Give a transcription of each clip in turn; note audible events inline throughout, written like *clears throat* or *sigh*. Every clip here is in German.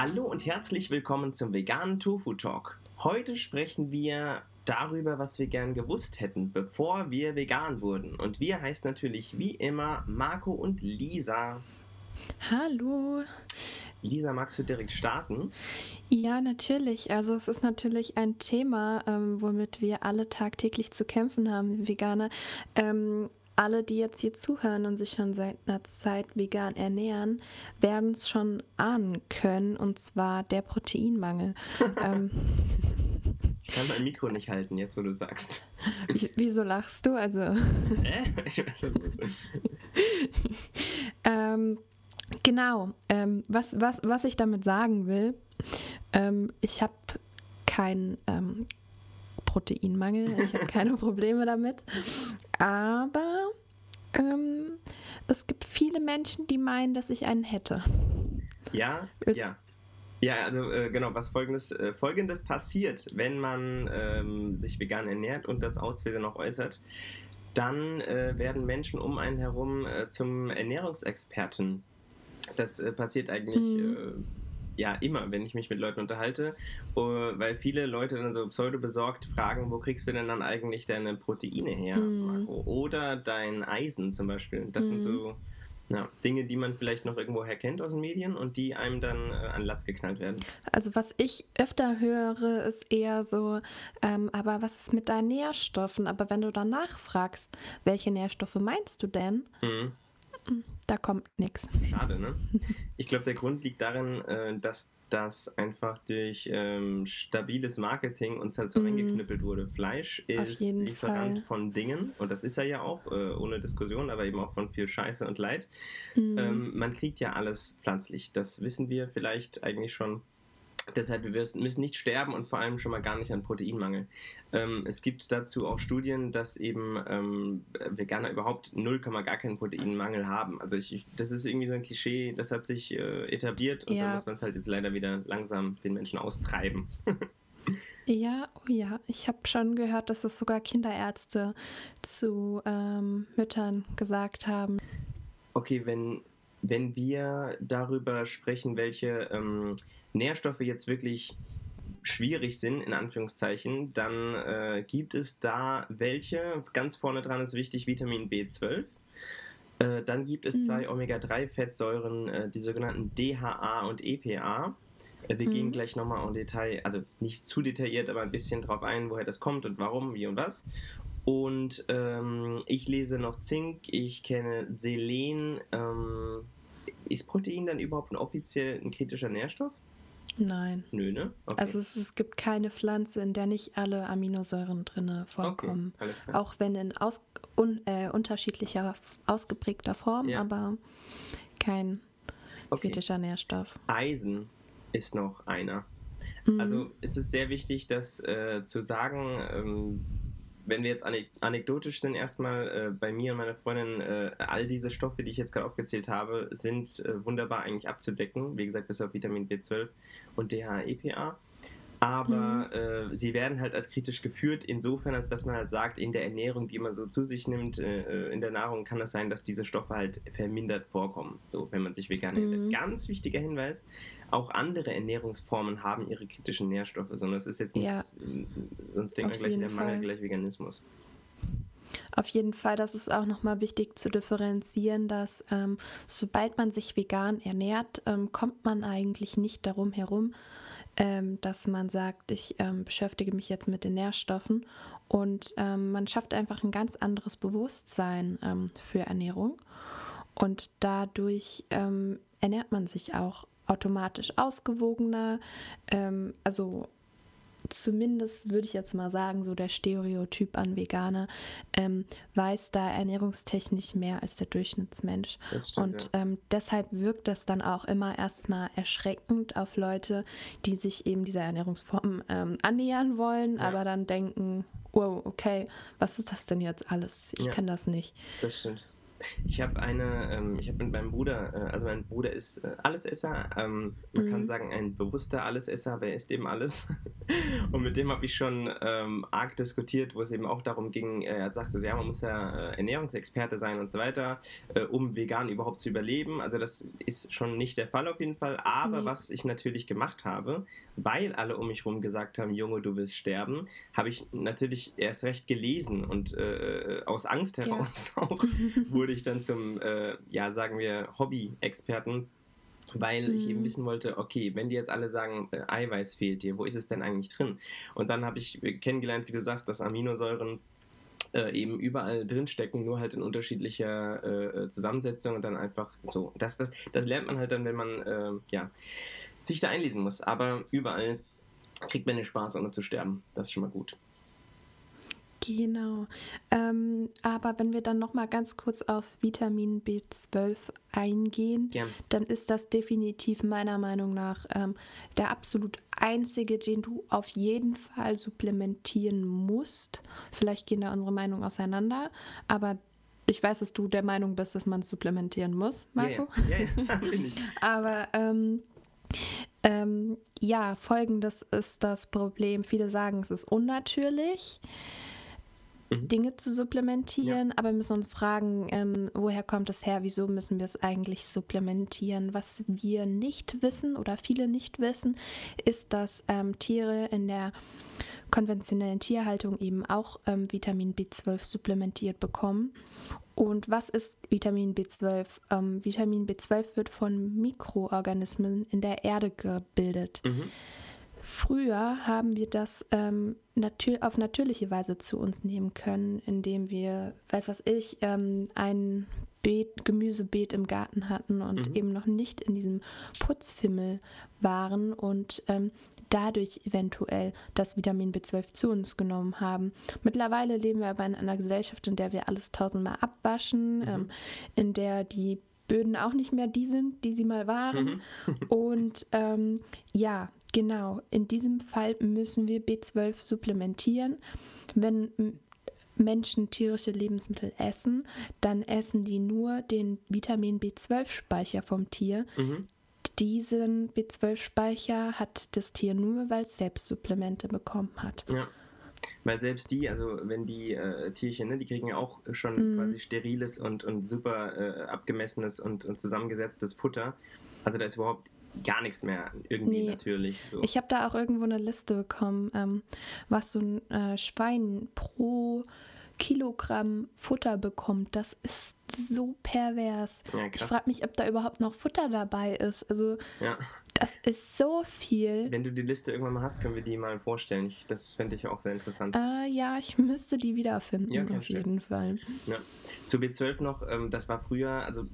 Hallo und herzlich willkommen zum veganen Tofu Talk. Heute sprechen wir darüber, was wir gern gewusst hätten, bevor wir vegan wurden. Und wir heißt natürlich wie immer Marco und Lisa. Hallo. Lisa, magst du direkt starten? Ja, natürlich. Also es ist natürlich ein Thema, ähm, womit wir alle tagtäglich zu kämpfen haben, Veganer. Ähm, alle, die jetzt hier zuhören und sich schon seit einer Zeit vegan ernähren, werden es schon ahnen können, und zwar der Proteinmangel. *laughs* ähm, ich kann mein Mikro nicht halten, jetzt wo du sagst. Wieso lachst du? Also. *laughs* Hä? Ich weiß nicht. *laughs* ähm, genau. Ähm, was, was, was ich damit sagen will, ähm, ich habe keinen ähm, Proteinmangel, ich habe *laughs* keine Probleme damit. Aber ähm, es gibt viele Menschen, die meinen, dass ich einen hätte. Ja, es, ja. Ja, also äh, genau, was folgendes, äh, folgendes passiert, wenn man ähm, sich vegan ernährt und das Auswählen noch äußert, dann äh, werden Menschen um einen herum äh, zum Ernährungsexperten. Das äh, passiert eigentlich mhm. Äh, ja immer, wenn ich mich mit Leuten unterhalte, weil viele Leute dann so pseudo besorgt fragen, wo kriegst du denn dann eigentlich deine Proteine her, mhm. Oder dein Eisen zum Beispiel. Das mhm. sind so ja, Dinge, die man vielleicht noch irgendwoher kennt aus den Medien und die einem dann äh, an Latz geknallt werden. Also was ich öfter höre, ist eher so, ähm, aber was ist mit deinen Nährstoffen? Aber wenn du danach fragst, welche Nährstoffe meinst du denn? Mhm. Da kommt nichts. Schade, ne? Ich glaube, der Grund liegt darin, äh, dass das einfach durch ähm, stabiles Marketing uns halt so mm. eingeknüppelt wurde. Fleisch ist Lieferant Fall. von Dingen und das ist er ja auch, äh, ohne Diskussion, aber eben auch von viel Scheiße und Leid. Mm. Ähm, man kriegt ja alles pflanzlich. Das wissen wir vielleicht eigentlich schon Deshalb, wir müssen nicht sterben und vor allem schon mal gar nicht an Proteinmangel. Ähm, es gibt dazu auch Studien, dass eben ähm, Veganer überhaupt 0, gar keinen Proteinmangel haben. Also ich, das ist irgendwie so ein Klischee, das hat sich äh, etabliert und ja. da muss man es halt jetzt leider wieder langsam den Menschen austreiben. *laughs* ja, oh ja, ich habe schon gehört, dass das sogar Kinderärzte zu ähm, Müttern gesagt haben. Okay, wenn, wenn wir darüber sprechen, welche ähm, Nährstoffe jetzt wirklich schwierig sind, in Anführungszeichen, dann äh, gibt es da welche. Ganz vorne dran ist wichtig Vitamin B12. Äh, dann gibt es mhm. zwei Omega-3-Fettsäuren, äh, die sogenannten DHA und EPA. Äh, wir mhm. gehen gleich nochmal im Detail, also nicht zu detailliert, aber ein bisschen drauf ein, woher das kommt und warum, wie und was. Und ähm, ich lese noch Zink, ich kenne Selen. Ähm, ist Protein dann überhaupt ein offiziell ein kritischer Nährstoff? Nein. Nö, ne? Okay. Also es, es, gibt keine Pflanze, in der nicht alle Aminosäuren drin vorkommen. Okay, Auch wenn in aus, un, äh, unterschiedlicher, ausgeprägter Form, ja. aber kein okay. kritischer Nährstoff. Eisen ist noch einer. Mhm. Also es ist sehr wichtig, das äh, zu sagen, ähm, wenn wir jetzt anekdotisch sind, erstmal äh, bei mir und meiner Freundin, äh, all diese Stoffe, die ich jetzt gerade aufgezählt habe, sind äh, wunderbar eigentlich abzudecken. Wie gesagt, bis auf Vitamin B12 und DHA-EPA aber mhm. äh, sie werden halt als kritisch geführt, insofern, als dass man halt sagt, in der Ernährung, die man so zu sich nimmt, äh, äh in der Nahrung kann es sein, dass diese Stoffe halt vermindert vorkommen, so wenn man sich vegan mhm. ernährt. Ganz wichtiger Hinweis, auch andere Ernährungsformen haben ihre kritischen Nährstoffe, sondern es ist jetzt nichts, ja. sonst denkt man gleich, der Mangel gleich Veganismus. Auf jeden Fall, das ist auch nochmal wichtig zu differenzieren, dass ähm, sobald man sich vegan ernährt, ähm, kommt man eigentlich nicht darum herum, ähm, dass man sagt, ich ähm, beschäftige mich jetzt mit den Nährstoffen. Und ähm, man schafft einfach ein ganz anderes Bewusstsein ähm, für Ernährung. Und dadurch ähm, ernährt man sich auch automatisch ausgewogener, also zumindest würde ich jetzt mal sagen, so der Stereotyp an Veganer ähm, weiß da ernährungstechnisch mehr als der Durchschnittsmensch. Stimmt, und ja. ähm, deshalb wirkt das dann auch immer erstmal erschreckend auf Leute, die sich eben dieser Ernährungsform ähm, annähern wollen, ja. aber dann denken, wow, okay, was ist das denn jetzt alles? Ich ja. kann das nicht. Das stimmt. Ich habe eine, ähm, ich habe mit meinem Bruder, äh, also mein Bruder ist äh, Allesesser, ähm, man mhm. kann sagen ein bewusster Allesesser, aber er isst eben alles. *laughs* und mit dem habe ich schon ähm, arg diskutiert, wo es eben auch darum ging, äh, er sagte, ja, man muss ja äh, Ernährungsexperte sein und so weiter, äh, um vegan überhaupt zu überleben. Also das ist schon nicht der Fall auf jeden Fall. Aber nee. was ich natürlich gemacht habe, weil alle um mich herum gesagt haben, Junge, du willst sterben, habe ich natürlich erst recht gelesen und äh, aus Angst heraus ja. *laughs* auch *laughs* wurde ich dann zum, äh, ja, sagen wir, Hobby-Experten weil ich eben mhm. wissen wollte, okay, wenn die jetzt alle sagen, äh, Eiweiß fehlt dir, wo ist es denn eigentlich drin? Und dann habe ich kennengelernt, wie du sagst, dass Aminosäuren äh, eben überall drinstecken, nur halt in unterschiedlicher äh, Zusammensetzung und dann einfach so. Das, das, das lernt man halt dann, wenn man äh, ja, sich da einlesen muss. Aber überall kriegt man den Spaß, ohne zu sterben. Das ist schon mal gut. Genau. Ähm, aber wenn wir dann noch mal ganz kurz aufs Vitamin B12 eingehen, ja. dann ist das definitiv meiner Meinung nach ähm, der absolut einzige, den du auf jeden Fall supplementieren musst. Vielleicht gehen da unsere Meinungen auseinander, aber ich weiß, dass du der Meinung bist, dass man es supplementieren muss, Marco. Ja, ja. *laughs* ja, ja *laughs* aber ähm, ähm, ja, folgendes ist das Problem. Viele sagen, es ist unnatürlich, mhm. Dinge zu supplementieren, ja. aber wir müssen uns fragen, ähm, woher kommt es her? Wieso müssen wir es eigentlich supplementieren? Was wir nicht wissen oder viele nicht wissen, ist, dass ähm, Tiere in der konventionellen Tierhaltung eben auch ähm, Vitamin B12 supplementiert bekommen. Und was ist Vitamin B12? Ähm, Vitamin B12 wird von Mikroorganismen in der Erde gebildet. Mhm. Früher haben wir das ähm, natür auf natürliche Weise zu uns nehmen können, indem wir, weiß was ich, ähm, ein Beet, Gemüsebeet im Garten hatten und mhm. eben noch nicht in diesem Putzfimmel waren und ähm, dadurch eventuell das Vitamin B12 zu uns genommen haben. Mittlerweile leben wir aber in einer Gesellschaft, in der wir alles tausendmal abwaschen, mhm. ähm, in der die Böden auch nicht mehr die sind, die sie mal waren. Mhm. *laughs* und ähm, ja, genau, in diesem Fall müssen wir B12 supplementieren. Wenn Menschen tierische Lebensmittel essen, dann essen die nur den Vitamin B12-Speicher vom Tier. Mhm diesen B12-Speicher hat das Tier nur, weil es selbst Supplemente bekommen hat. Ja. Weil selbst die, also wenn die äh, Tierchen, ne, die kriegen ja auch schon mm. quasi steriles und, und super äh, abgemessenes und, und zusammengesetztes Futter. Also da ist überhaupt gar nichts mehr irgendwie nee. natürlich. So. Ich habe da auch irgendwo eine Liste bekommen, ähm, was so ein äh, Schwein pro Kilogramm Futter bekommt. Das ist so pervers. Ja, ich frage mich, ob da überhaupt noch Futter dabei ist. Also ja. das ist so viel. Wenn du die Liste irgendwann mal hast, können wir die mal vorstellen. Ich, das fände ich auch sehr interessant. Äh, ja, ich müsste die wiederfinden, ja, auf jeden Fall. Ja. Zu B12 noch, ähm, das war früher, also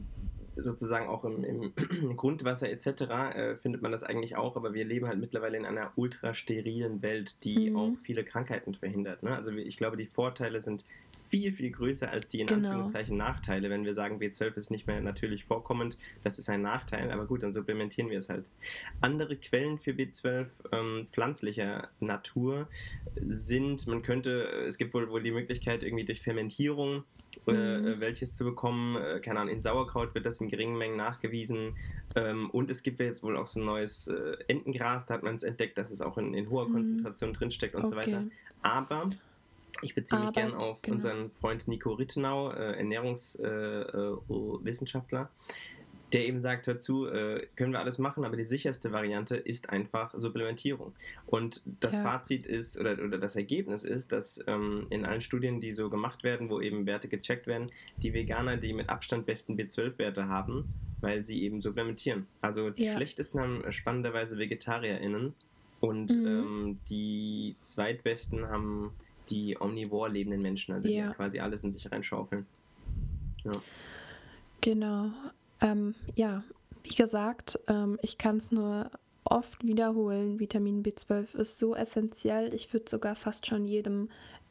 sozusagen auch im, im *clears throat* Grundwasser etc. Äh, findet man das eigentlich auch, aber wir leben halt mittlerweile in einer ultra sterilen Welt, die mhm. auch viele Krankheiten verhindert. Ne? Also ich glaube, die Vorteile sind viel, viel größer als die in genau. Anführungszeichen Nachteile. Wenn wir sagen, B12 ist nicht mehr natürlich vorkommend, das ist ein Nachteil, aber gut, dann supplementieren wir es halt. Andere Quellen für B12 ähm, pflanzlicher Natur sind, man könnte, es gibt wohl, wohl die Möglichkeit, irgendwie durch Fermentierung äh, mhm. äh, welches zu bekommen. Äh, keine Ahnung, in Sauerkraut wird das in geringen Mengen nachgewiesen. Ähm, und es gibt ja jetzt wohl auch so ein neues äh, Entengras, da hat man es entdeckt, dass es auch in, in hoher mhm. Konzentration drinsteckt und okay. so weiter. Aber ich beziehe mich gerne auf genau. unseren Freund Nico Rittenau, äh, Ernährungswissenschaftler. Äh, der eben sagt, dazu äh, können wir alles machen, aber die sicherste Variante ist einfach Supplementierung. Und das ja. Fazit ist, oder, oder das Ergebnis ist, dass ähm, in allen Studien, die so gemacht werden, wo eben Werte gecheckt werden, die Veganer die mit Abstand besten B12-Werte haben, weil sie eben supplementieren. Also die ja. schlechtesten haben spannenderweise VegetarierInnen und mhm. ähm, die zweitbesten haben die omnivor lebenden Menschen, also ja. die quasi alles in sich reinschaufeln. Ja. Genau. Ähm, ja, wie gesagt, ähm, ich kann es nur oft wiederholen. Vitamin B12 ist so essentiell. Ich würde sogar fast schon jedem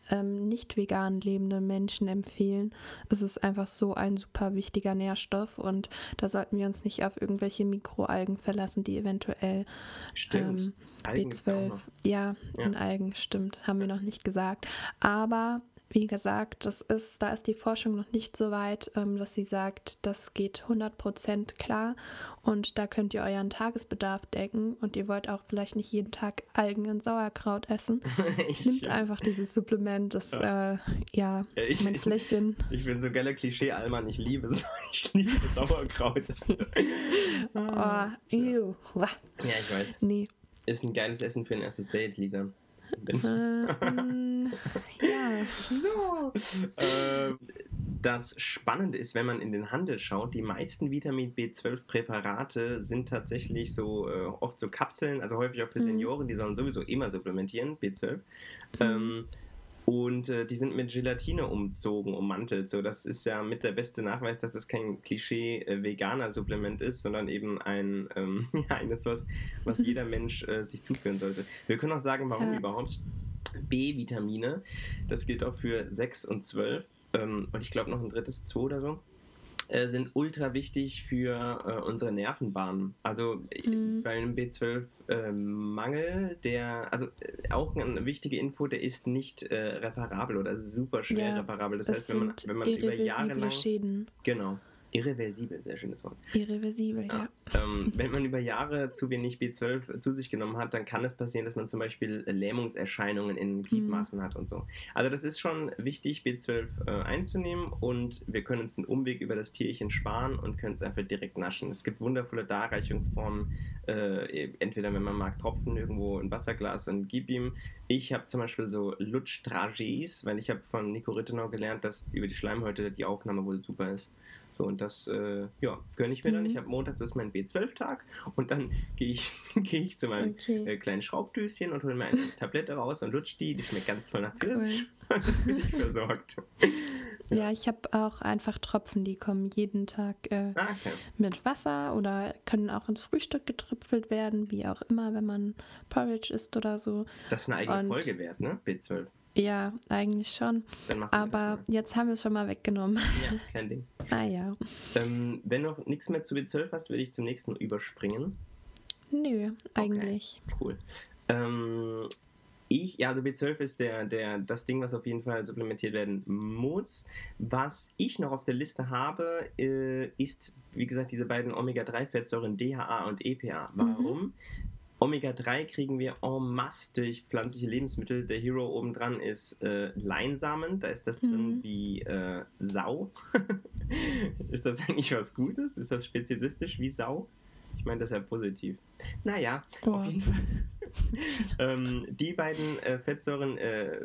ähm, nicht vegan lebenden Menschen empfehlen. Es ist einfach so ein super wichtiger Nährstoff und da sollten wir uns nicht auf irgendwelche Mikroalgen verlassen, die eventuell. Ähm, B12, ja, ja, in Algen stimmt, haben wir noch nicht gesagt. Aber wie gesagt, das ist, da ist die Forschung noch nicht so weit, ähm, dass sie sagt, das geht 100% klar und da könnt ihr euren Tagesbedarf decken und ihr wollt auch vielleicht nicht jeden Tag Algen und Sauerkraut essen. *laughs* Nimmt einfach dieses Supplement, das, ja, äh, ja, ja ich, mein Fläschchen. Ich, ich bin so geiler Klischee-Alman, ich liebe, *laughs* ich liebe Sauerkraut. *laughs* oh, ew. Ja, ich weiß. Nee. Ist ein geiles Essen für ein erstes Date, Lisa. Äh, mm, ja. So. Äh, das Spannende ist, wenn man in den Handel schaut, die meisten Vitamin B12-Präparate sind tatsächlich so äh, oft so Kapseln, also häufig auch für mhm. Senioren, die sollen sowieso immer supplementieren, B12. Mhm. Ähm, und äh, die sind mit Gelatine umzogen, ummantelt. So, das ist ja mit der beste Nachweis, dass es kein Klischee-Veganer-Supplement ist, sondern eben ein ähm, *laughs* ja, eines, was, was *laughs* jeder Mensch äh, sich zuführen sollte. Wir können auch sagen, warum ja. überhaupt B-Vitamine. Das gilt auch für 6 und 12. Ähm, und ich glaube noch ein drittes 2 oder so. Äh, sind ultra wichtig für äh, unsere Nervenbahnen. Also äh, mhm. bei einem B12-Mangel, äh, der, also äh, auch eine wichtige Info, der ist nicht reparabel oder super schwer ja, reparabel. Das, das heißt, wenn man, wenn man über Jahre lang. Schäden. Genau. Irreversibel, sehr schönes Wort. Irreversibel, ja. ja. Ähm, *laughs* wenn man über Jahre zu wenig B12 zu sich genommen hat, dann kann es passieren, dass man zum Beispiel Lähmungserscheinungen in Gliedmaßen mhm. hat und so. Also das ist schon wichtig, B12 äh, einzunehmen und wir können uns den Umweg über das Tierchen sparen und können es einfach direkt naschen. Es gibt wundervolle Darreichungsformen, äh, entweder wenn man mag, Tropfen irgendwo ein Wasserglas und gib ihm. Ich habe zum Beispiel so Lutsch-Dragees, weil ich habe von Nico Rittenau gelernt, dass über die Schleimhäute die Aufnahme wohl super ist. So, und das, äh, ja, gönne ich mir mhm. dann. Ich habe montags ist mein B12-Tag und dann *laughs* gehe ich, geh ich zu meinem okay. äh, kleinen Schraubdöschen und hole mir eine *laughs* Tablette raus und lutsch die. Die schmeckt ganz toll nach Pfirsich. Cool. Und *laughs* dann bin ich versorgt. ja. ja, ich habe auch einfach Tropfen, die kommen jeden Tag äh, ah, okay. mit Wasser oder können auch ins Frühstück getröpfelt werden, wie auch immer, wenn man Porridge isst oder so. Das ist eine eigene und, Folge wert, ne? B12. Ja, eigentlich schon. Aber jetzt haben wir es schon mal weggenommen. Ja, kein Ding. *laughs* ah ja. Ähm, wenn du noch nichts mehr zu B12 hast, würde ich zum nächsten überspringen. Nö, eigentlich. Okay, cool. Ähm, ich, ja, also B12 ist der, der, das Ding, was auf jeden Fall supplementiert werden muss. Was ich noch auf der Liste habe, äh, ist, wie gesagt, diese beiden Omega-3-Fettsäuren DHA und EPA. Warum? Mhm. Omega-3 kriegen wir en masse durch pflanzliche Lebensmittel. Der Hero obendran ist äh, Leinsamen, da ist das mhm. drin wie äh, Sau. *laughs* ist das eigentlich was Gutes? Ist das speziesistisch wie Sau? Ich meine das ja positiv. Naja, oh. auf jeden Fall. *laughs* ähm, die beiden äh, Fettsäuren äh,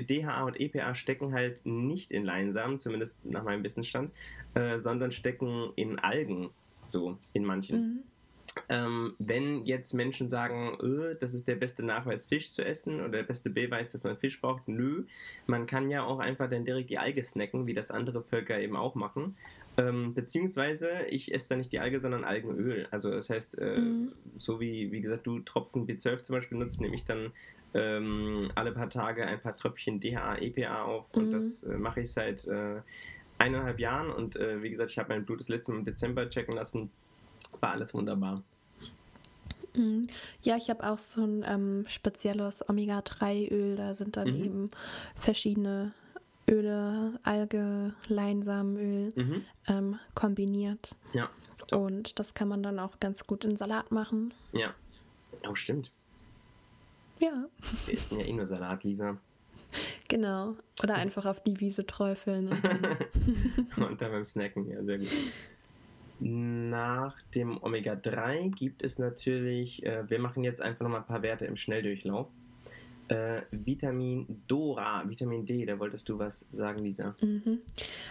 DHA und EPA stecken halt nicht in Leinsamen, zumindest nach meinem Wissensstand, äh, sondern stecken in Algen, so in manchen. Mhm. Ähm, wenn jetzt Menschen sagen, öh, das ist der beste Nachweis, Fisch zu essen oder der beste Beweis, dass man Fisch braucht, nö, man kann ja auch einfach dann direkt die Alge snacken, wie das andere Völker eben auch machen. Ähm, beziehungsweise ich esse da nicht die Alge, sondern Algenöl. Also das heißt, äh, mhm. so wie, wie gesagt, du Tropfen B12 zum Beispiel nutzt, nehme ich dann ähm, alle paar Tage ein paar Tröpfchen DHA, EPA auf mhm. und das äh, mache ich seit äh, eineinhalb Jahren und äh, wie gesagt, ich habe mein Blut das letzte Mal im Dezember checken lassen war alles wunderbar. Mhm. Ja, ich habe auch so ein ähm, spezielles Omega-3-Öl. Da sind dann mhm. eben verschiedene Öle, Alge, Leinsamenöl mhm. ähm, kombiniert. Ja. Und das kann man dann auch ganz gut in Salat machen. Ja. Oh, stimmt. Ja. Wir essen ja eh nur Salat, Lisa. Genau. Oder *laughs* einfach auf die Wiese träufeln. Und dann, *laughs* und dann beim Snacken, ja, sehr gut. Nach dem Omega-3 gibt es natürlich, äh, wir machen jetzt einfach nochmal ein paar Werte im Schnelldurchlauf. Äh, Vitamin Dora, Vitamin D, da wolltest du was sagen, Lisa. Mhm.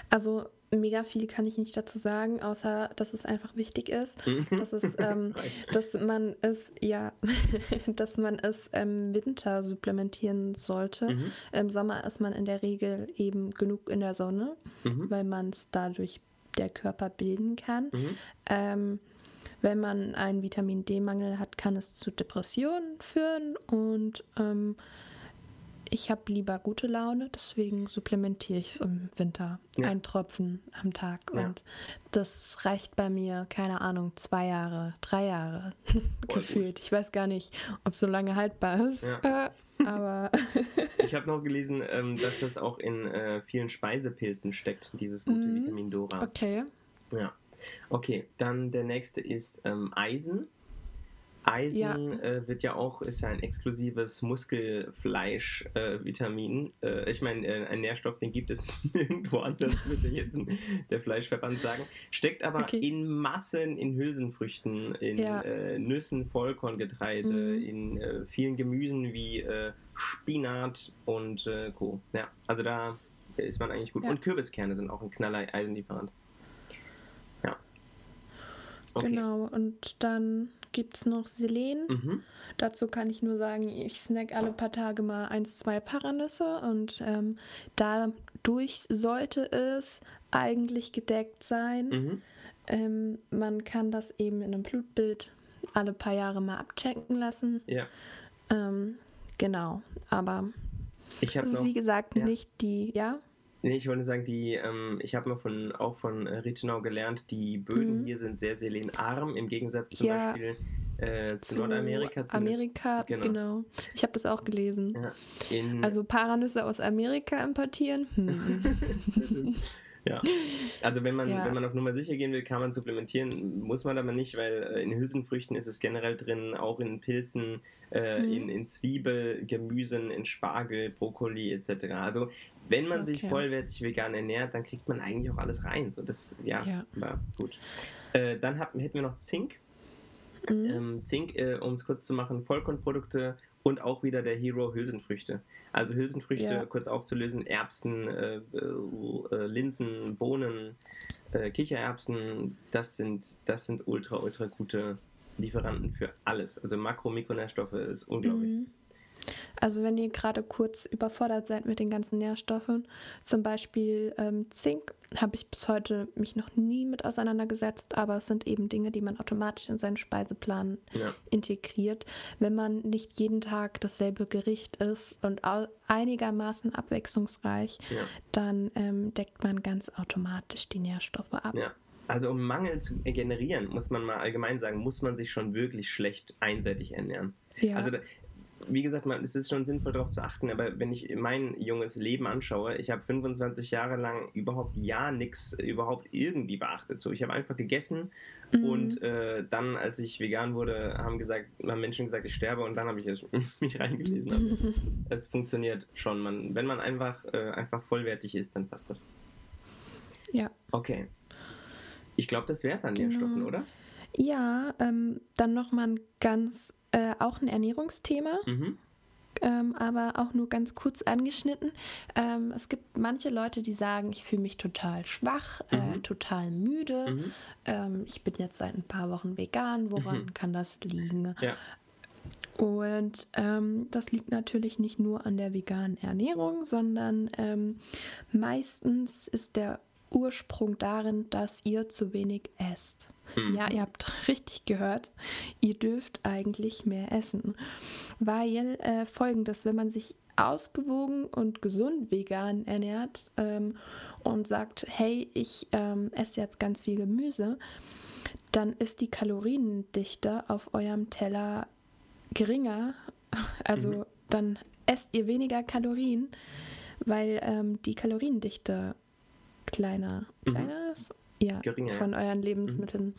Also mega viel kann ich nicht dazu sagen, außer dass es einfach wichtig ist, mhm. dass es, ähm, *laughs* dass man es ja, *laughs* dass man es im Winter supplementieren sollte. Mhm. Im Sommer ist man in der Regel eben genug in der Sonne, mhm. weil man es dadurch der Körper bilden kann. Mhm. Ähm, wenn man einen Vitamin D-Mangel hat, kann es zu Depressionen führen und ähm, ich habe lieber gute Laune, deswegen supplementiere ich es im Winter. Ja. Ein Tropfen am Tag. Ja. Und das reicht bei mir, keine Ahnung, zwei Jahre, drei Jahre *laughs* gefühlt. Ich weiß gar nicht, ob so lange haltbar ist. Ja. Äh, Aber ich habe noch gelesen, ähm, dass das auch in äh, vielen Speisepilzen steckt, dieses gute Mhm. Vitamin Dora. okay. Ja. Okay, dann der nächste ist ähm, Eisen. Eisen Ja. äh, wird ja auch, ist ja ein exklusives Muskelfleisch-Vitamin. Äh, ich meine, äh, ein Nährstoff, den gibt es *laughs* nirgendwo anders, würde jetzt ein, *laughs* der Fleischverband sagen. Steckt aber Okay. in Massen in Hülsenfrüchten, in Ja. äh, Nüssen, Vollkorngetreide, Mhm. in äh, vielen Gemüsen wie äh, Spinat und äh, Co. Ja, also da ist man eigentlich gut. Ja. Und Kürbiskerne sind auch ein knaller Eisenlieferant. Okay. Genau. Und dann gibt es noch Selen. Mhm. Dazu kann ich nur sagen, ich snack alle paar Tage mal eins, zwei Paranüsse und ähm, dadurch sollte es eigentlich gedeckt sein. Mhm. Ähm, man kann das eben in einem Blutbild alle paar Jahre mal abchecken lassen. Ja. Ähm, genau, aber es ist noch. wie gesagt ja. nicht die, ja? Nee, ich wollte sagen, die, ähm, ich habe mal von, auch von äh, Rittenau gelernt, die Böden Mhm. hier sind sehr selenarm, im Gegensatz zum Ja. Beispiel äh, zu, Nordamerika. zumindest. Amerika, Genau. genau. Ich habe das auch gelesen. Ja, Also Paranüsse aus Amerika importieren? Hm. *laughs* *laughs* ja. Also wenn man, Ja. wenn man auf Nummer sicher gehen will, kann man supplementieren, muss man aber nicht, weil äh, in Hülsenfrüchten ist es generell drin, auch in Pilzen, äh, Mhm. in, in Zwiebel, Gemüsen, in Spargel, Brokkoli etc. Also wenn man sich Okay. vollwertig vegan ernährt, dann kriegt man eigentlich auch alles rein. So das, ja, Ja. war gut. Äh, dann hatten, hätten wir noch Zink. Mhm. Ähm, Zink, äh, um es kurz zu machen, Vollkornprodukte und auch wieder der Hero Hülsenfrüchte. Also Hülsenfrüchte, Ja. kurz aufzulösen, Erbsen, äh, äh, Linsen, Bohnen, äh, Kichererbsen, das sind, das sind ultra, ultra gute Lieferanten für alles. Also Makro- und Mikronährstoffe ist unglaublich. Mhm. Also wenn ihr gerade kurz überfordert seid mit den ganzen Nährstoffen, zum Beispiel ähm, Zink, habe ich bis heute mich noch nie mit auseinandergesetzt, aber es sind eben Dinge, die man automatisch in seinen Speiseplan Ja. integriert, wenn man nicht jeden Tag dasselbe Gericht isst und einigermaßen abwechslungsreich, Ja. dann ähm, deckt man ganz automatisch die Nährstoffe ab. Ja. Also um Mangel zu generieren, muss man mal allgemein sagen, muss man sich schon wirklich schlecht einseitig ernähren. Ja. Also wie gesagt, man, es ist schon sinnvoll darauf zu achten, aber wenn ich mein junges Leben anschaue, ich habe 25 Jahre lang überhaupt ja nichts überhaupt irgendwie beachtet. So, ich habe einfach gegessen Mhm. und äh, dann, als ich vegan wurde, haben gesagt, haben Menschen gesagt, ich sterbe und dann habe ich es *laughs* mich reingelesen. Also, *laughs* es funktioniert schon. Man, wenn man einfach, äh, einfach vollwertig ist, dann passt das. ja. Okay. Ich glaube, das wäre es an Genau. Nährstoffen, oder? Ja, ähm, dann nochmal ein ganz, äh, auch ein Ernährungsthema. Mhm. ähm, aber auch nur ganz kurz angeschnitten. Ähm, es gibt manche Leute, die sagen, ich fühle mich total schwach, äh, Mhm. total müde. Mhm. Ähm, ich bin jetzt seit ein paar Wochen vegan. Woran Mhm. kann das liegen? Ja. Und ähm, das liegt natürlich nicht nur an der veganen Ernährung, sondern ähm, meistens ist der Ursprung darin, dass ihr zu wenig esst. Mhm. Ja, ihr habt *laughs* richtig gehört. Ihr dürft eigentlich mehr essen. Weil äh, folgendes, wenn man sich ausgewogen und gesund vegan ernährt ähm, und sagt, hey, ich ähm, esse jetzt ganz viel Gemüse, dann ist die Kaloriendichte auf eurem Teller geringer. *laughs* Also Mhm. dann esst ihr weniger Kalorien, weil ähm, die Kaloriendichte kleiner, Mhm. kleiner ist. Ja, Geringer, von euren Lebensmitteln.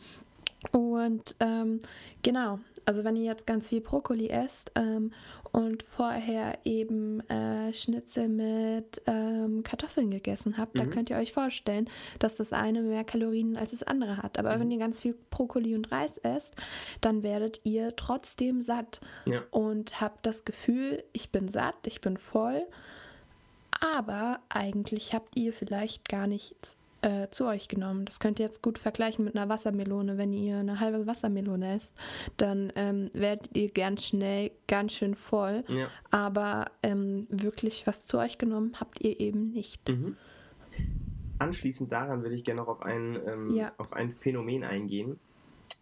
Und ähm, genau, also wenn ihr jetzt ganz viel Brokkoli esst ähm, und vorher eben äh, Schnitzel mit ähm, Kartoffeln gegessen habt, dann Mhm. könnt ihr euch vorstellen, dass das eine mehr Kalorien als das andere hat. Aber Mhm. wenn ihr ganz viel Brokkoli und Reis esst, dann werdet ihr trotzdem satt Ja. und habt das Gefühl, ich bin satt, ich bin voll, aber eigentlich habt ihr vielleicht gar nichts äh, zu euch genommen. Das könnt ihr jetzt gut vergleichen mit einer Wassermelone. Wenn ihr eine halbe Wassermelone esst, dann ähm, werdet ihr ganz schnell ganz schön voll, Ja. aber ähm, wirklich was zu euch genommen habt ihr eben nicht. Mhm. Anschließend daran würde ich gerne noch auf ein, ähm, Ja. auf ein Phänomen eingehen.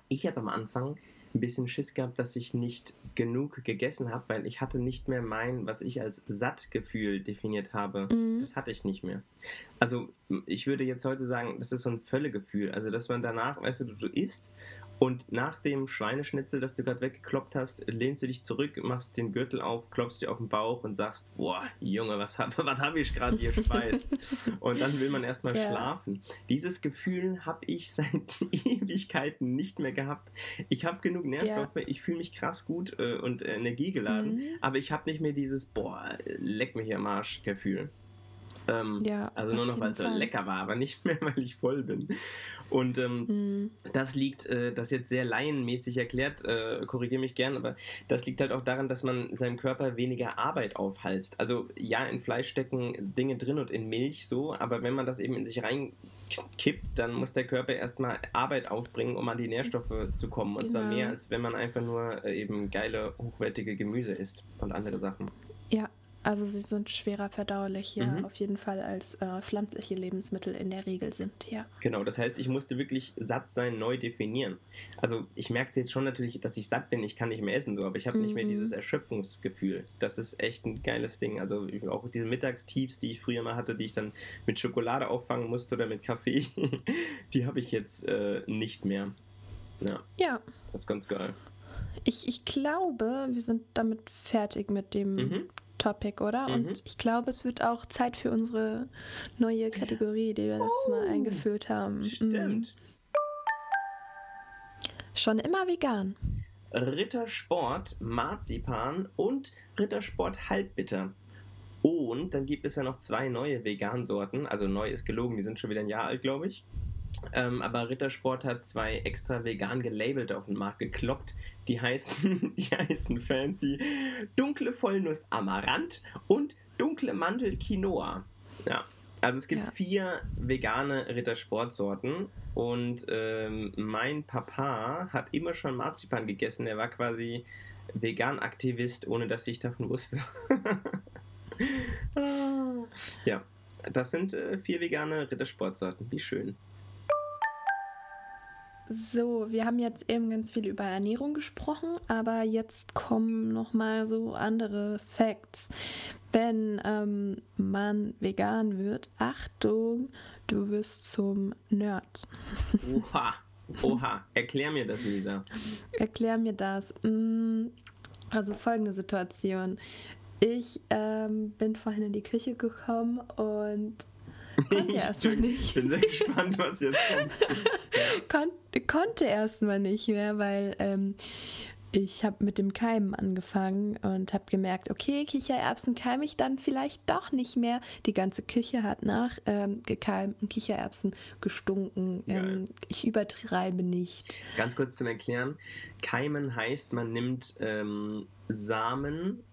Ich habe am Anfang ein bisschen Schiss gehabt, dass ich nicht genug gegessen habe, weil ich hatte nicht mehr mein, was ich als Sattgefühl definiert habe. Mhm. Das hatte ich nicht mehr. Also ich würde jetzt heute sagen, das ist so ein Völlegefühl. Also dass man danach, weißt du, du, du isst Und nach dem Schweineschnitzel, das du gerade weggekloppt hast, lehnst du dich zurück, machst den Gürtel auf, klopfst dir auf den Bauch und sagst, boah, Junge, was habe *laughs* was hab ich gerade hier speist? *laughs* und dann will man erstmal ja. schlafen. Dieses Gefühl habe ich seit *laughs* Ewigkeiten nicht mehr gehabt. Ich habe genug Nährstoffe, ja. ich fühle mich krass gut äh, und energiegeladen, mhm. aber ich habe nicht mehr dieses, boah, leck mich am Arsch Gefühl. Ähm, ja, also nur noch, weil es so lecker war, aber nicht mehr, *laughs* weil ich voll bin. Und ähm, mhm. das liegt, äh, das jetzt sehr laienmäßig erklärt, äh, korrigiere mich gern, aber das liegt halt auch daran, dass man seinem Körper weniger Arbeit aufhalst. Also ja, in Fleisch stecken Dinge drin und in Milch so, aber wenn man das eben in sich reinkippt, dann muss der Körper erstmal Arbeit aufbringen, um an die Nährstoffe zu kommen. Und genau. zwar mehr, als wenn man einfach nur äh, eben geile, hochwertige Gemüse isst und andere Sachen. Ja, also sie sind schwerer verdaulich, ja, mhm. auf jeden Fall als äh, pflanzliche Lebensmittel in der Regel sind, ja. Genau, das heißt, ich musste wirklich satt sein neu definieren. Also ich merke jetzt schon natürlich, dass ich satt bin, ich kann nicht mehr essen, so, aber ich habe mhm. nicht mehr mhm. dieses Erschöpfungsgefühl. Das ist echt ein geiles Ding. Also auch diese Mittagstiefs, die ich früher mal hatte, die ich dann mit Schokolade auffangen musste oder mit Kaffee, *laughs* die habe ich jetzt äh, nicht mehr. Ja. Ja. Das ist ganz geil. Ich, ich glaube, wir sind damit fertig mit dem mhm. Topic, oder? Mhm. Und ich glaube, es wird auch Zeit für unsere neue Kategorie, die wir letztes oh, Mal eingeführt haben. Mhm. Stimmt. Schon immer vegan. Rittersport, Marzipan und Rittersport Halbbitter. Und dann gibt es ja noch zwei neue Vegansorten. Also neu ist gelogen, die sind schon wieder ein Jahr alt, glaube ich. Ähm, aber Rittersport hat zwei extra vegan gelabelt auf den Markt gekloppt. Die heißen, *laughs* die heißen fancy dunkle Vollnuss Amaranth und dunkle Mandel Quinoa. Ja. Also es gibt ja. vier vegane Rittersportsorten und ähm, mein Papa hat immer schon Marzipan gegessen. Er war quasi Vegan-Aktivist, ohne dass ich davon wusste. *laughs* *laughs* ja, das sind äh, vier vegane Rittersportsorten. Wie schön. So, wir haben jetzt eben ganz viel über Ernährung gesprochen, aber jetzt kommen noch mal so andere Facts. Wenn ähm, man vegan wird, Achtung, du wirst zum Nerd. Oha, oha, erklär mir das, Lisa. Erklär mir das. Mm, also folgende Situation. Ich ähm, bin vorhin in die Küche gekommen und Konnte erstmal nicht. Ich bin sehr gespannt, was jetzt kommt. *laughs* Kon konnte erstmal nicht mehr, weil ähm, ich habe mit dem Keimen angefangen und habe gemerkt, okay, Kichererbsen keime ich dann vielleicht doch nicht mehr. Die ganze Küche hat nach ähm, gekeimten Kichererbsen gestunken. Ähm, ich übertreibe nicht. Ganz kurz zum Erklären. Keimen heißt, man nimmt ähm, Samen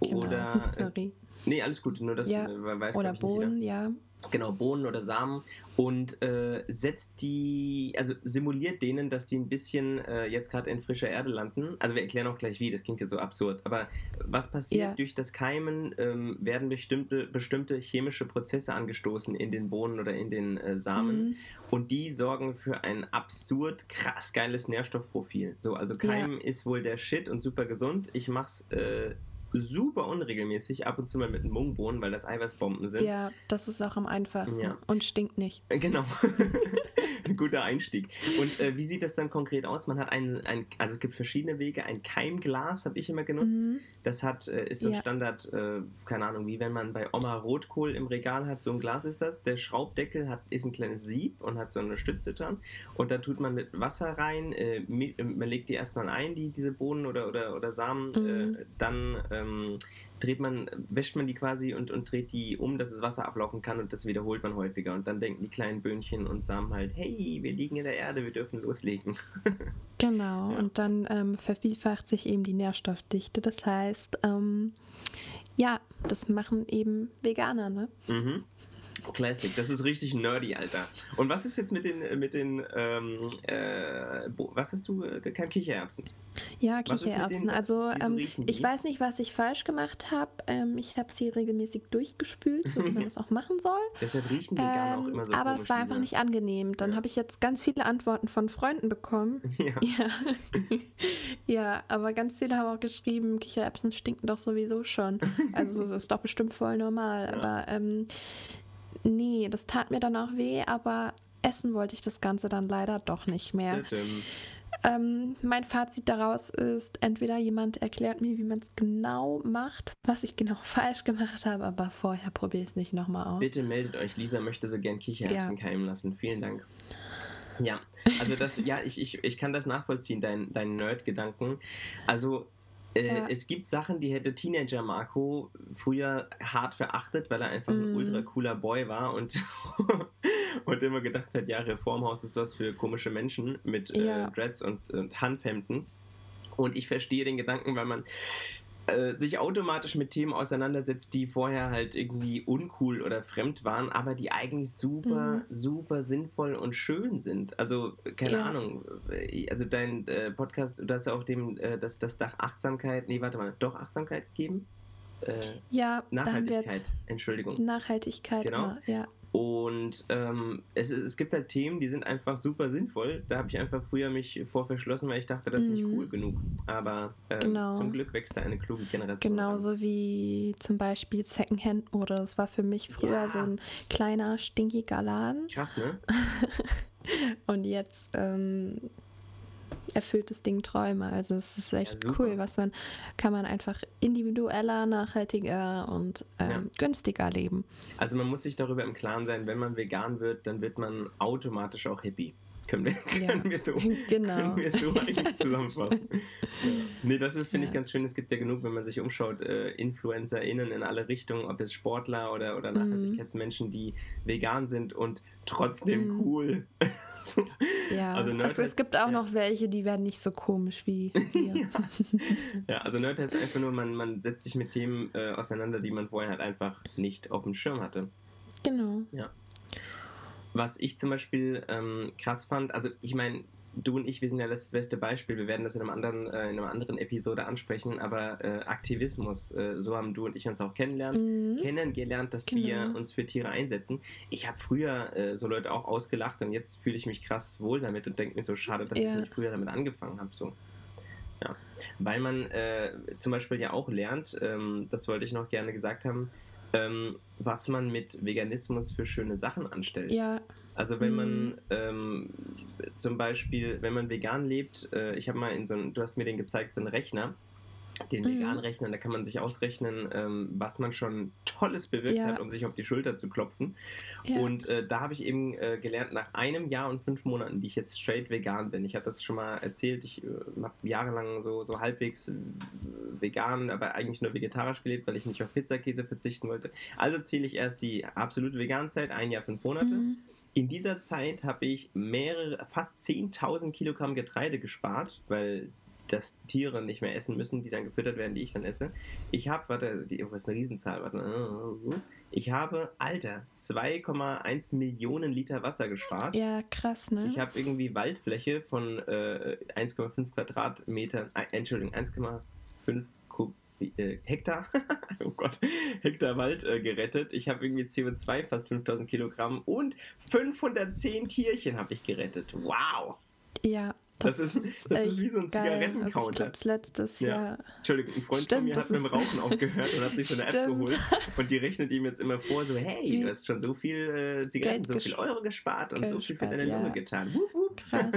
genau. oder... *laughs* Sorry. Nee, alles gut, nur das ja. Äh, weiß Oder Bohnen, ja. Genau, Bohnen oder Samen und äh, setzt die, also simuliert denen, dass die ein bisschen äh, jetzt gerade in frischer Erde landen. Also wir erklären auch gleich wie, das klingt jetzt so absurd. Aber was passiert ja. durch das Keimen, ähm, werden bestimmte, bestimmte chemische Prozesse angestoßen in den Bohnen oder in den äh, Samen. Mhm. Und die sorgen für ein absurd krass geiles Nährstoffprofil. So, also Keimen ja. ist wohl der Shit und super gesund. Ich mach's äh, super unregelmäßig, ab und zu mal mit Mungbohnen, weil das Eiweißbomben sind. Ja, das ist auch am einfachsten ja. und stinkt nicht. Äh, genau. *laughs* *laughs* ein guter Einstieg. Und äh, wie sieht das dann konkret aus? Man hat ein, ein, also es gibt verschiedene Wege. Ein Keimglas habe ich immer genutzt. Mhm. Das hat, äh, ist so ein ja. Standard, äh, keine Ahnung, wie wenn man bei Oma Rotkohl im Regal hat, so ein Glas ist das. Der Schraubdeckel hat, ist ein kleines Sieb und hat so eine Stütze dran. Und da tut man mit Wasser rein, äh, man legt die erstmal ein, die, diese Bohnen oder, oder, oder Samen, mhm. Äh, dann ähm, dreht man, wäscht man die quasi und, und dreht die um, dass das Wasser ablaufen kann und das wiederholt man häufiger. Und dann denken die kleinen Böhnchen und Samen halt, hey, wir liegen in der Erde, wir dürfen loslegen. *laughs* genau, ja. und dann ähm, vervielfacht sich eben die Nährstoffdichte. Das heißt, ähm, ja, das machen eben Veganer, ne? Mhm. Classic, das ist richtig nerdy, Alter. Und was ist jetzt mit den, mit den ähm, äh, was hast du äh, kein Kichererbsen? Ja, Kichererbsen. also ähm, ich weiß nicht, was ich falsch gemacht habe. Ähm, ich habe sie regelmäßig durchgespült, so wie man *laughs* das auch machen soll. Deshalb riechen die ähm, auch immer so Aber es war einfach nicht angenehm. Dann ja. habe ich jetzt ganz viele Antworten von Freunden bekommen. *laughs* Ja. Ja. *laughs* ja, aber ganz viele haben auch geschrieben, Kichererbsen stinken doch sowieso schon. Also das ist doch bestimmt voll normal. Ja. Aber ähm, nee, das tat mir dann auch weh, aber essen wollte ich das Ganze dann leider doch nicht mehr. Ähm, mein Fazit daraus ist, entweder jemand erklärt mir, wie man es genau macht, was ich genau *laughs* falsch gemacht habe, aber vorher probiere ich es nicht nochmal aus. Bitte meldet euch, Lisa möchte so gern Kichererbsen ja. keimen lassen. Vielen Dank. Ja, also das, ja, ich, ich, ich kann das nachvollziehen, dein, dein Nerd-Gedanken. Also äh, ja. Es gibt Sachen, die hätte Teenager Marco früher hart verachtet, weil er einfach mm. ein mhm. ultra cooler Boy war und, *laughs* und immer gedacht hat, ja, Reformhaus ist was für komische Menschen mit äh, ja. äh, Dreads und, und Hanfhemden. Und ich verstehe den Gedanken, weil man äh, sich automatisch mit Themen auseinandersetzt, die vorher halt irgendwie uncool oder fremd waren, aber die eigentlich super, mhm. super sinnvoll und schön sind. Also, keine ja. Ahnung, äh, also dein äh, Podcast, du hast ja auch dem, äh, das, das Dach Achtsamkeit, nee, warte mal, doch Achtsamkeit gegeben? Äh, ja, Nachhaltigkeit, Entschuldigung. Nachhaltigkeit, genau. Immer, ja. Und ähm, es, es gibt halt Themen, die sind einfach super sinnvoll. Da habe ich einfach früher mich vor verschlossen, weil ich dachte, das ist nicht mhm. cool genug. Aber ähm, genau. zum Glück wächst da eine kluge Generation. Genauso an. wie zum Beispiel Secondhand-Mode. Das war für mich früher ja. so ein kleiner, stinkiger Laden. Krass, ne? *laughs* Und jetzt ähm, erfüllt das Ding Träume. Also es ist echt ja, cool, was man kann man einfach individueller, nachhaltiger und ähm, ja. günstiger leben. Also man muss sich darüber im Klaren sein, wenn man vegan wird, dann wird man automatisch auch Hippie. Können wir, können ja, wir so, genau. können wir so *laughs* eigentlich zusammenfassen. ja. Nee, das ist, finde ja. ich, ganz schön. Es gibt ja genug, wenn man sich umschaut, äh, InfluencerInnen in alle Richtungen, ob es Sportler oder, oder mhm. Nachhaltigkeitsmenschen, die vegan sind und trotzdem mhm. cool. Ja, also, Nerd also es gibt auch ja. noch welche, die werden nicht so komisch wie *laughs* wir. ja. ja, also Nerd heißt einfach nur, man, man setzt sich mit Themen äh, auseinander, die man vorher halt einfach nicht auf dem Schirm hatte. Genau. Ja. Was ich zum Beispiel ähm, krass fand, also ich meine, du und ich, wir sind ja das beste Beispiel. Wir werden das in, einem anderen, äh, in einer anderen Episode ansprechen, aber äh, Aktivismus, äh, so haben du und ich uns auch kennengelernt, mhm. kennengelernt, dass genau. wir uns für Tiere einsetzen. Ich habe früher äh, so Leute auch ausgelacht und jetzt fühle ich mich krass wohl damit und denke mir so, schade, dass ja. ich nicht früher damit angefangen habe. So. Ja. Weil man äh, zum Beispiel ja auch lernt, ähm, das wollte ich noch gerne gesagt haben, ähm, was man mit Veganismus für schöne Sachen anstellt. Ja. Also wenn man mhm. ähm, zum Beispiel, wenn man vegan lebt, äh, ich habe mal in so einem, du hast mir den gezeigt, so einen Rechner, den mhm. Veganrechner, da kann man sich ausrechnen, ähm, was man schon Tolles bewirkt ja. hat, um sich auf die Schulter zu klopfen. Ja. Und äh, da habe ich eben äh, gelernt, nach einem Jahr und fünf Monaten, die ich jetzt straight vegan bin, ich habe das schon mal erzählt, ich äh, habe jahrelang so, so halbwegs äh, vegan, aber eigentlich nur vegetarisch gelebt, weil ich nicht auf Pizzakäse verzichten wollte. Also zähle ich erst die absolute Veganzeit, ein Jahr, fünf Monate. Mhm. In dieser Zeit habe ich mehrere, fast 10.000 Kilogramm Getreide gespart, weil dass Tiere nicht mehr essen müssen, die dann gefüttert werden, die ich dann esse. Ich habe, warte, die, oh, das ist eine Riesenzahl, warte, ich habe, Alter, 2,1 Millionen Liter Wasser gespart. Ja, krass, ne? Ich habe irgendwie Waldfläche von äh, 1,5 Quadratmetern, äh, Entschuldigung, 1,5 äh, Hektar, *laughs* oh Gott, Hektar Wald äh, gerettet. Ich habe irgendwie CO2 fast 5000 Kilogramm und 510 Tierchen habe ich gerettet. Wow! Ja, das, das, ist, das ist wie so ein Zigarettencounter. Also letztes ja. Jahr. Entschuldigung, ein Freund Stimmt, von mir hat mit dem Rauchen aufgehört und hat sich so eine *laughs* Stimmt. App geholt und die rechnet ihm jetzt immer vor, so hey, du hast schon so viel äh, Zigaretten, Geld so viel Euro gespart und Geld so viel für deine ja. Lunge getan. Wup, wup. Krass.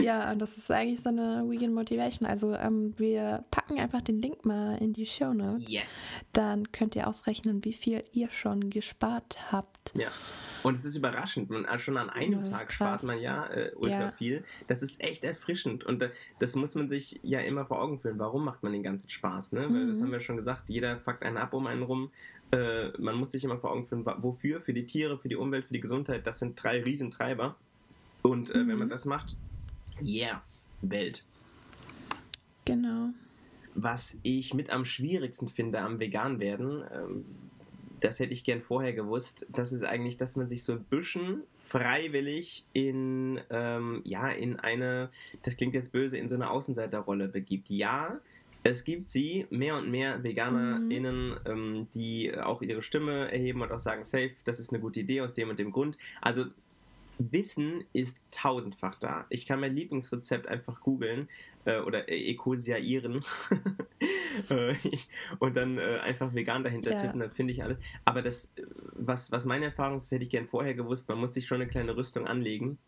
Ja, und das ist eigentlich so eine Vegan Motivation. Also ähm, wir packen einfach den Link mal in die Show Notes. Yes. Dann könnt ihr ausrechnen, wie viel ihr schon gespart habt. Ja. Und es ist überraschend. Man, äh, schon an einem Tag spart man ja äh, ultra ja. viel. Das ist echt erfrischend. Und äh, das muss man sich ja immer vor Augen führen. Warum macht man den ganzen Spaß? Ne? Weil mhm. das haben wir schon gesagt, jeder fuckt einen ab um einen rum. Äh, man muss sich immer vor Augen führen, wofür? Für die Tiere, für die Umwelt, für die Gesundheit. Das sind drei Riesentreiber. Und mhm. wenn man mhm. das macht, yeah, Welt. Genau. Was ich mit am schwierigsten finde am Veganwerden, ähm, das hätte ich gern vorher gewusst, das ist eigentlich, dass man sich so ein bisschen freiwillig in, ähm, ja, in eine, das klingt jetzt böse, in so eine Außenseiterrolle begibt. Ja, es gibt sie, mehr und mehr VeganerInnen, mhm. ähm, die auch ihre Stimme erheben und auch sagen, safe, das ist eine gute Idee aus dem und dem Grund. Also Wissen ist tausendfach da. Ich kann mein Lieblingsrezept einfach googeln äh, oder äh, ekosiaieren *laughs* äh, und dann äh, einfach vegan dahinter ja. tippen, dann finde ich alles. Aber das, was, was meine Erfahrung ist, das hätte ich gern vorher gewusst, man muss sich schon eine kleine Rüstung anlegen.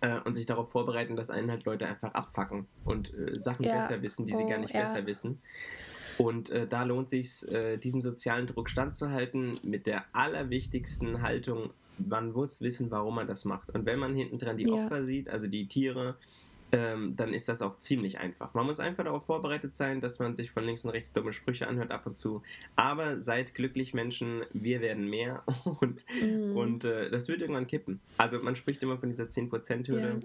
äh, und sich darauf vorbereiten, dass einen halt Leute einfach abfacken und äh, Sachen ja. besser wissen, die oh, sie gar nicht ja. besser wissen. Und äh, da lohnt sich äh, diesem sozialen Druck standzuhalten mit der allerwichtigsten Haltung, man muss wissen, warum man das macht. Und wenn man hinten dran die ja. Opfer sieht, also die Tiere, ähm, dann ist das auch ziemlich einfach. Man muss einfach darauf vorbereitet sein, dass man sich von links und rechts dumme Sprüche anhört ab und zu. Aber seid glücklich, Menschen, wir werden mehr *laughs* und, mhm. und äh, das wird irgendwann kippen. Also man spricht immer von dieser 10%-Hürde.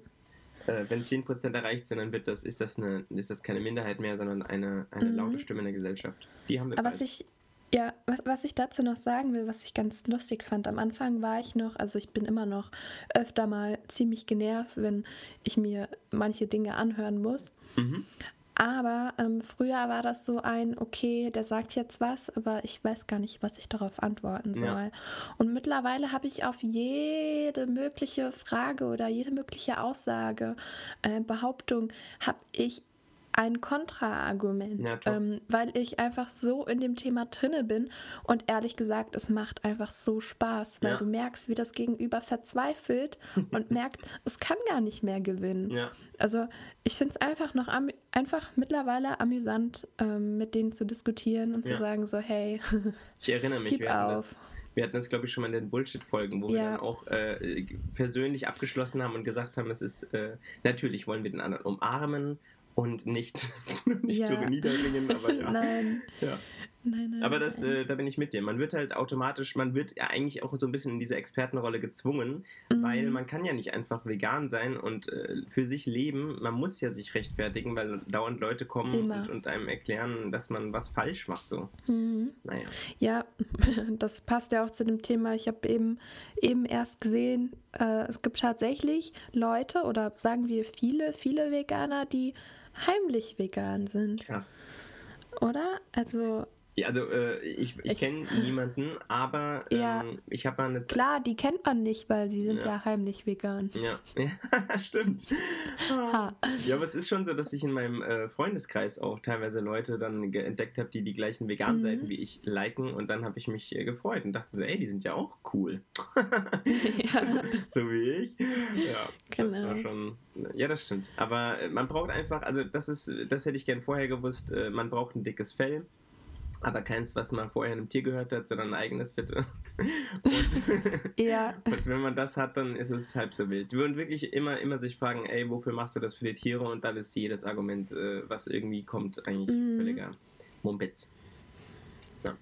Ja. Äh, wenn 10% erreicht sind, dann wird das, ist, das eine, ist das keine Minderheit mehr, sondern eine, eine mhm. laute Stimme in der Gesellschaft. Die haben wir Aber bald. was ich ja, was, was ich dazu noch sagen will, was ich ganz lustig fand, am Anfang war ich noch, also ich bin immer noch öfter mal ziemlich genervt, wenn ich mir manche Dinge anhören muss. Mhm. Aber ähm, früher war das so ein, okay, der sagt jetzt was, aber ich weiß gar nicht, was ich darauf antworten soll. Ja. Und mittlerweile habe ich auf jede mögliche Frage oder jede mögliche Aussage, äh, Behauptung, habe ich ein Kontraargument, ja, ähm, weil ich einfach so in dem Thema drinne bin und ehrlich gesagt, es macht einfach so Spaß, weil ja. du merkst, wie das Gegenüber verzweifelt *laughs* und merkt, es kann gar nicht mehr gewinnen. Ja. Also ich finde es einfach noch einfach mittlerweile amüsant, ähm, mit denen zu diskutieren und zu sagen so, hey, *laughs* ich erinnere mich, gib auf. Wir hatten das, glaube ich, schon mal in den Bullshit-Folgen, wo ja. wir dann auch äh, persönlich abgeschlossen haben und gesagt haben, es ist, äh, natürlich wollen wir den anderen umarmen und nicht, *laughs* nicht ja. niederringen, aber ja. Nein. Ja. Nein, nein, aber das, äh, da bin ich mit dir. Man wird halt automatisch, man wird ja eigentlich auch so ein bisschen in diese Expertenrolle gezwungen, mhm. weil man kann ja nicht einfach vegan sein und äh, für sich leben. Man muss ja sich rechtfertigen, weil dauernd Leute kommen und, und, einem erklären, dass man was falsch macht. So. Mhm. Naja. Ja, *laughs* das passt ja auch zu dem Thema. Ich habe eben, eben erst gesehen, äh, es gibt tatsächlich Leute oder sagen wir viele, viele Veganer, die heimlich vegan sind. Krass. Oder? Also ja, also äh, ich, ich, ich kenne niemanden, aber ähm, ja, ich habe mal eine Zeit. Klar, die kennt man nicht, weil sie sind ja, ja heimlich vegan. Ja, *laughs* *laughs* ja stimmt. Ha. Ja, aber es ist schon so, dass ich in meinem äh, Freundeskreis auch teilweise Leute dann entdeckt habe, die die gleichen veganen mhm. Seiten wie ich liken und dann habe ich mich äh, gefreut und dachte so, ey, die sind ja auch cool. *laughs* so, so, wie ich. Ja, genau. das war genau. schon. Ja, das stimmt. Aber äh, man braucht einfach, also das ist, das hätte ich gern vorher gewusst, äh, man braucht ein dickes Fell aber keins, was man vorher einem Tier gehört hat, sondern ein eigenes bitte. *laughs* Und, ja. und wenn man das hat, dann ist es halb so wild. Wir würden wirklich immer, immer sich fragen, ey, wofür machst du das für die Tiere? Und dann ist jedes Argument, äh, was irgendwie kommt, eigentlich mhm. völliger Mumpitz. Ja.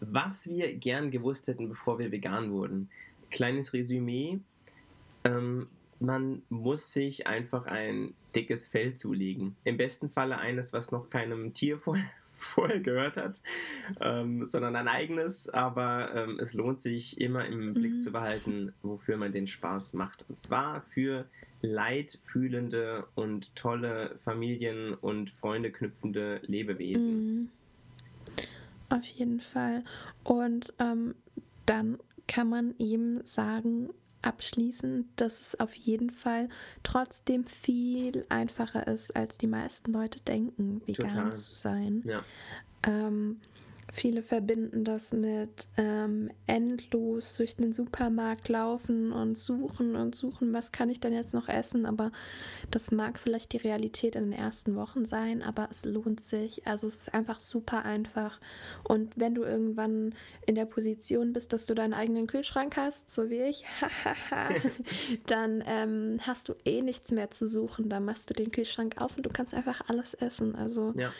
Was wir gern gewusst hätten, bevor wir vegan wurden. Kleines Resümee. Ähm, man muss sich einfach ein dickes Fell zulegen. Im besten Falle eines, was noch keinem Tier vorher vorher gehört hat, ähm, sondern ein eigenes. Aber ähm, es lohnt sich immer im Blick mhm. zu behalten, wofür man den Spaß macht. Und zwar für leidfühlende und tolle Familien und Freunde knüpfende Lebewesen. Mhm. Auf jeden Fall. Und ähm, dann kann man ihm sagen, abschließen, dass es auf jeden Fall trotzdem viel einfacher ist, als die meisten Leute denken, vegan Total. zu sein. Ja. Ähm, Viele verbinden das mit ähm, endlos durch den Supermarkt laufen und suchen und suchen, was kann ich denn jetzt noch essen. Aber das mag vielleicht die Realität in den ersten Wochen sein, aber es lohnt sich. Also es ist einfach super einfach. Und wenn du irgendwann in der Position bist, dass du deinen eigenen Kühlschrank hast, so wie ich, *laughs* dann ähm, hast du eh nichts mehr zu suchen. Dann machst du den Kühlschrank auf und du kannst einfach alles essen. Also ja.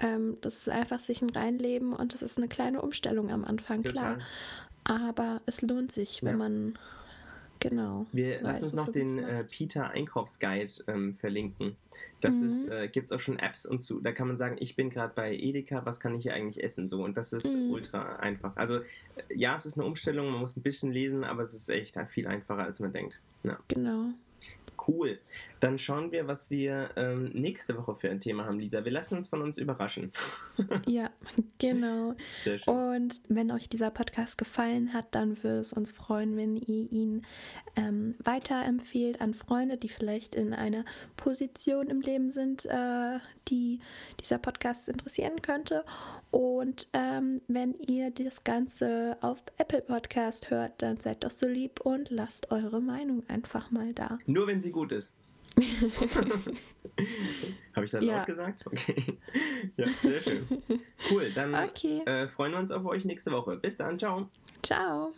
Ähm, das ist einfach sich ein Reinleben und das ist eine kleine Umstellung am Anfang, Total. klar. Aber es lohnt sich, wenn ja. man genau. Wir lassen uns noch den äh, Peter Einkaufsguide ähm, verlinken. Das mhm. ist, äh, gibt es auch schon Apps und so. Da kann man sagen, ich bin gerade bei Edeka, was kann ich hier eigentlich essen? So und das ist mhm. ultra einfach. Also äh, ja, es ist eine Umstellung, man muss ein bisschen lesen, aber es ist echt viel einfacher, als man denkt. Ja. Genau. Cool. Dann schauen wir, was wir ähm, nächste Woche für ein Thema haben, Lisa. Wir lassen uns von uns überraschen. *laughs* ja, genau. Sehr schön. Und wenn euch dieser Podcast gefallen hat, dann würde es uns freuen, wenn ihr ihn ähm, weiterempfehlt an Freunde, die vielleicht in einer Position im Leben sind, äh, die dieser Podcast interessieren könnte. Und ähm, wenn ihr das Ganze auf Apple Podcast hört, dann seid doch so lieb und lasst eure Meinung einfach mal da. Nur wenn sie gut gut ist. *laughs* Habe ich das ja. auch gesagt? Okay. *laughs* ja, sehr schön. Cool, dann okay. äh, freuen wir uns auf euch nächste Woche. Bis dann, ciao. Ciao.